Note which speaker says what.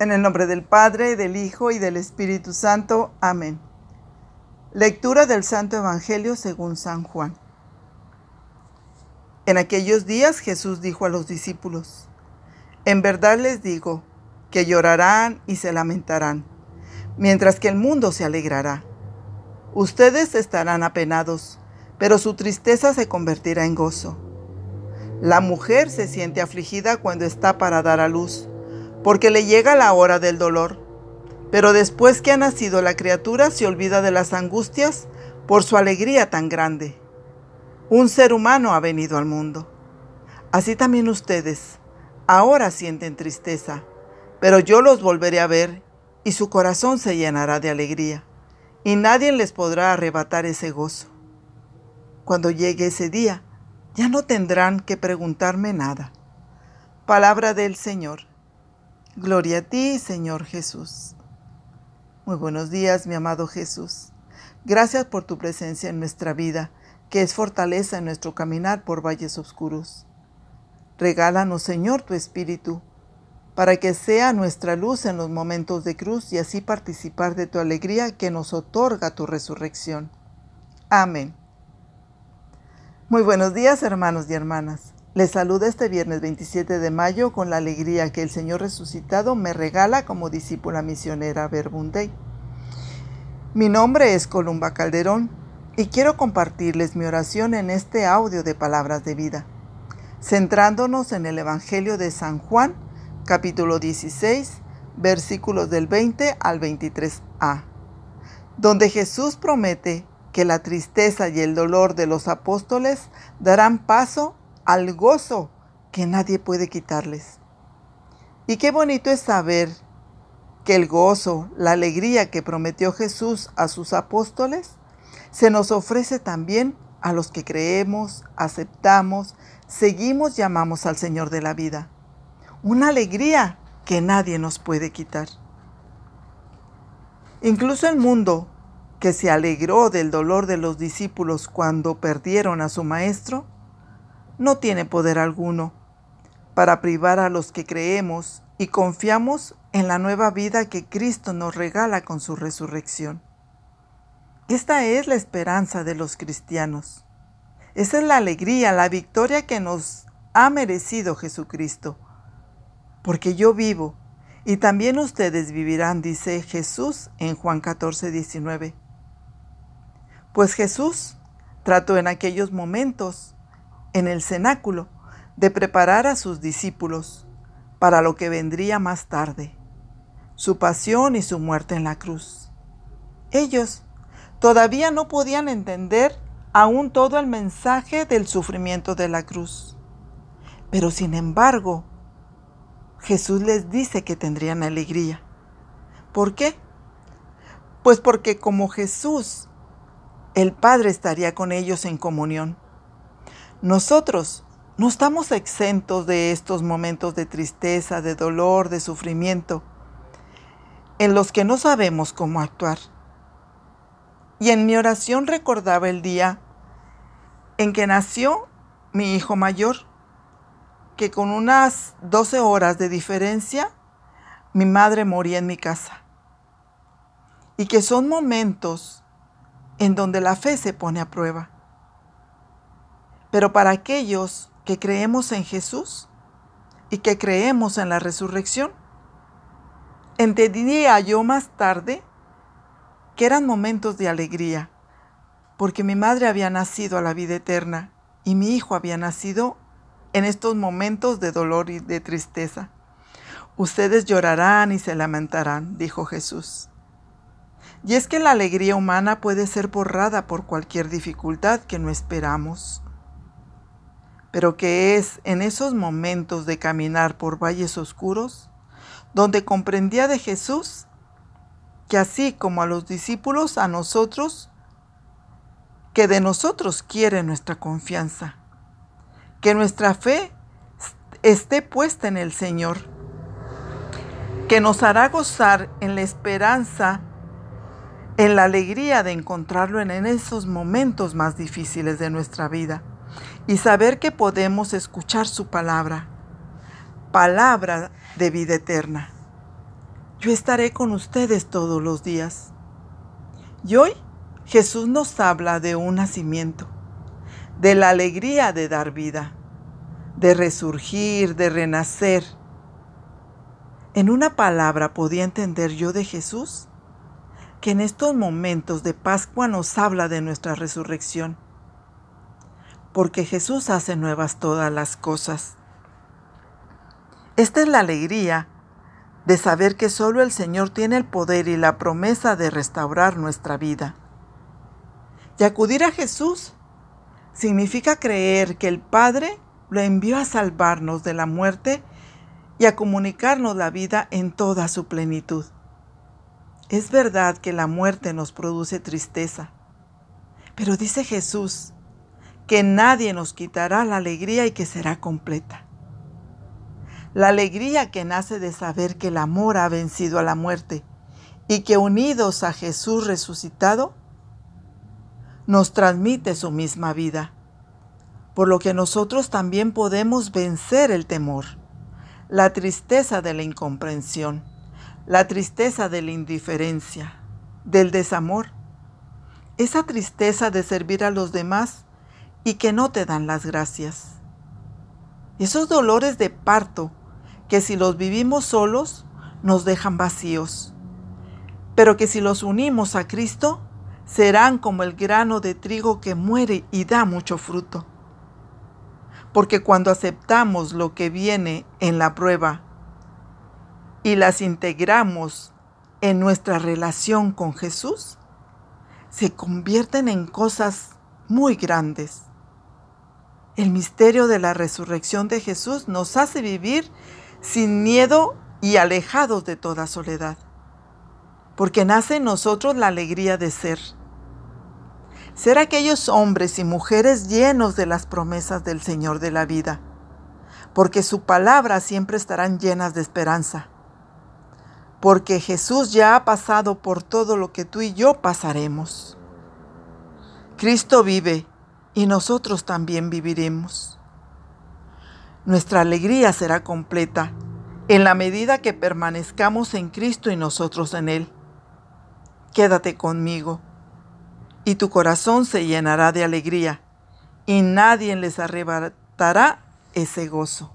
Speaker 1: En el nombre del Padre, del Hijo y del Espíritu Santo. Amén. Lectura del Santo Evangelio según San Juan. En aquellos días Jesús dijo a los discípulos, En verdad les digo que llorarán y se lamentarán, mientras que el mundo se alegrará. Ustedes estarán apenados, pero su tristeza se convertirá en gozo. La mujer se siente afligida cuando está para dar a luz porque le llega la hora del dolor. Pero después que ha nacido la criatura se olvida de las angustias por su alegría tan grande. Un ser humano ha venido al mundo. Así también ustedes ahora sienten tristeza, pero yo los volveré a ver y su corazón se llenará de alegría, y nadie les podrá arrebatar ese gozo. Cuando llegue ese día, ya no tendrán que preguntarme nada. Palabra del Señor. Gloria a ti, Señor Jesús. Muy buenos días, mi amado Jesús. Gracias por tu presencia en nuestra vida, que es fortaleza en nuestro caminar por valles oscuros. Regálanos, Señor, tu Espíritu, para que sea nuestra luz en los momentos de cruz y así participar de tu alegría que nos otorga tu resurrección. Amén. Muy buenos días, hermanos y hermanas. Les saluda este viernes 27 de mayo con la alegría que el Señor resucitado me regala como discípula misionera Verbunday. Mi nombre es Columba Calderón y quiero compartirles mi oración en este audio de palabras de vida, centrándonos en el Evangelio de San Juan, capítulo 16, versículos del 20 al 23a, donde Jesús promete que la tristeza y el dolor de los apóstoles darán paso al gozo que nadie puede quitarles. Y qué bonito es saber que el gozo, la alegría que prometió Jesús a sus apóstoles, se nos ofrece también a los que creemos, aceptamos, seguimos y amamos al Señor de la vida. Una alegría que nadie nos puede quitar. Incluso el mundo, que se alegró del dolor de los discípulos cuando perdieron a su Maestro, no tiene poder alguno para privar a los que creemos y confiamos en la nueva vida que Cristo nos regala con su resurrección. Esta es la esperanza de los cristianos. Esa es la alegría, la victoria que nos ha merecido Jesucristo. Porque yo vivo y también ustedes vivirán, dice Jesús en Juan 14, 19. Pues Jesús trató en aquellos momentos en el cenáculo de preparar a sus discípulos para lo que vendría más tarde, su pasión y su muerte en la cruz. Ellos todavía no podían entender aún todo el mensaje del sufrimiento de la cruz. Pero sin embargo, Jesús les dice que tendrían alegría. ¿Por qué? Pues porque como Jesús, el Padre estaría con ellos en comunión. Nosotros no estamos exentos de estos momentos de tristeza, de dolor, de sufrimiento, en los que no sabemos cómo actuar. Y en mi oración recordaba el día en que nació mi hijo mayor, que con unas 12 horas de diferencia mi madre moría en mi casa. Y que son momentos en donde la fe se pone a prueba. Pero para aquellos que creemos en Jesús y que creemos en la resurrección, entendía yo más tarde que eran momentos de alegría, porque mi madre había nacido a la vida eterna y mi hijo había nacido en estos momentos de dolor y de tristeza. Ustedes llorarán y se lamentarán, dijo Jesús. Y es que la alegría humana puede ser borrada por cualquier dificultad que no esperamos pero que es en esos momentos de caminar por valles oscuros donde comprendía de Jesús que así como a los discípulos, a nosotros, que de nosotros quiere nuestra confianza, que nuestra fe esté puesta en el Señor, que nos hará gozar en la esperanza, en la alegría de encontrarlo en esos momentos más difíciles de nuestra vida y saber que podemos escuchar su palabra, palabra de vida eterna. yo estaré con ustedes todos los días. Y hoy Jesús nos habla de un nacimiento, de la alegría de dar vida, de resurgir, de renacer. En una palabra podía entender yo de Jesús que en estos momentos de Pascua nos habla de nuestra resurrección, porque Jesús hace nuevas todas las cosas. Esta es la alegría de saber que solo el Señor tiene el poder y la promesa de restaurar nuestra vida. Y acudir a Jesús significa creer que el Padre lo envió a salvarnos de la muerte y a comunicarnos la vida en toda su plenitud. Es verdad que la muerte nos produce tristeza, pero dice Jesús que nadie nos quitará la alegría y que será completa. La alegría que nace de saber que el amor ha vencido a la muerte y que unidos a Jesús resucitado, nos transmite su misma vida, por lo que nosotros también podemos vencer el temor, la tristeza de la incomprensión, la tristeza de la indiferencia, del desamor, esa tristeza de servir a los demás y que no te dan las gracias. Esos dolores de parto que si los vivimos solos nos dejan vacíos, pero que si los unimos a Cristo serán como el grano de trigo que muere y da mucho fruto. Porque cuando aceptamos lo que viene en la prueba y las integramos en nuestra relación con Jesús, se convierten en cosas muy grandes. El misterio de la resurrección de Jesús nos hace vivir sin miedo y alejados de toda soledad, porque nace en nosotros la alegría de ser. Ser aquellos hombres y mujeres llenos de las promesas del Señor de la vida, porque su palabra siempre estarán llenas de esperanza, porque Jesús ya ha pasado por todo lo que tú y yo pasaremos. Cristo vive y nosotros también viviremos. Nuestra alegría será completa en la medida que permanezcamos en Cristo y nosotros en Él. Quédate conmigo y tu corazón se llenará de alegría y nadie les arrebatará ese gozo.